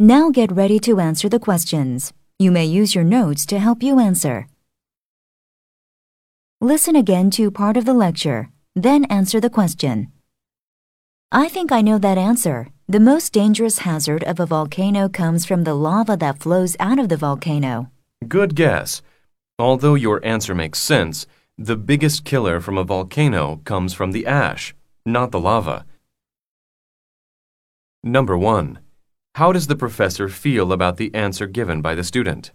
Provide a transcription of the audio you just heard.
Now get ready to answer the questions. You may use your notes to help you answer. Listen again to part of the lecture, then answer the question. I think I know that answer. The most dangerous hazard of a volcano comes from the lava that flows out of the volcano. Good guess. Although your answer makes sense, the biggest killer from a volcano comes from the ash, not the lava. Number 1. How does the professor feel about the answer given by the student?